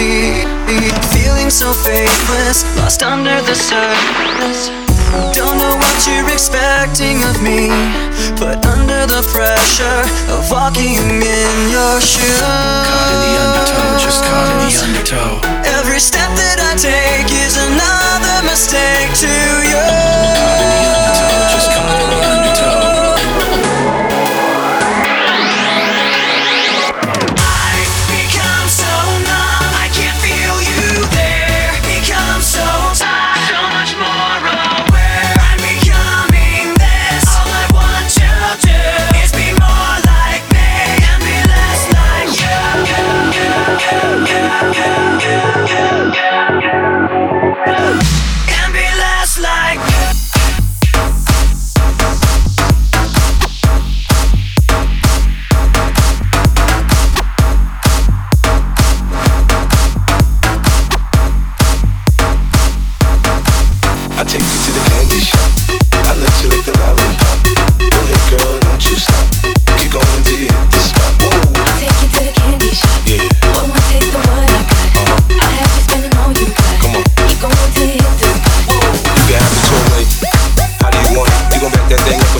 be, be feeling so faithless, lost under the surface. Don't know what you're expecting of me, but under the pressure of walking in your shoes. Caught in the undertow, just caught.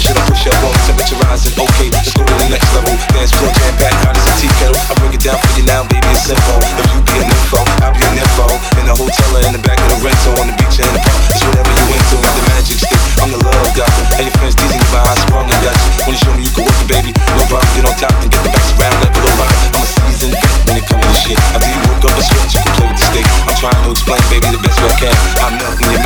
Should I push up on temperature rising. Okay, let's go to the next level. Dance floor jam packed, hot as a tea kettle. I bring it down for you now, baby. It's simple. If you be a nympho, I'll be a nympho. In a hotel or in the back of the rental, on the beach or in the park, it's whatever you into. The magic stick, I'm the love doctor. And your friends teasing you by how strong I got you. When you show me you can work it, baby, no problem. Get on top and get the best around like a little rock. I'm a seasoned vet when it comes to shit. After you woke up a sweat, you can play with the stick. I'm trying to explain, baby, the best way I can. I'm melting your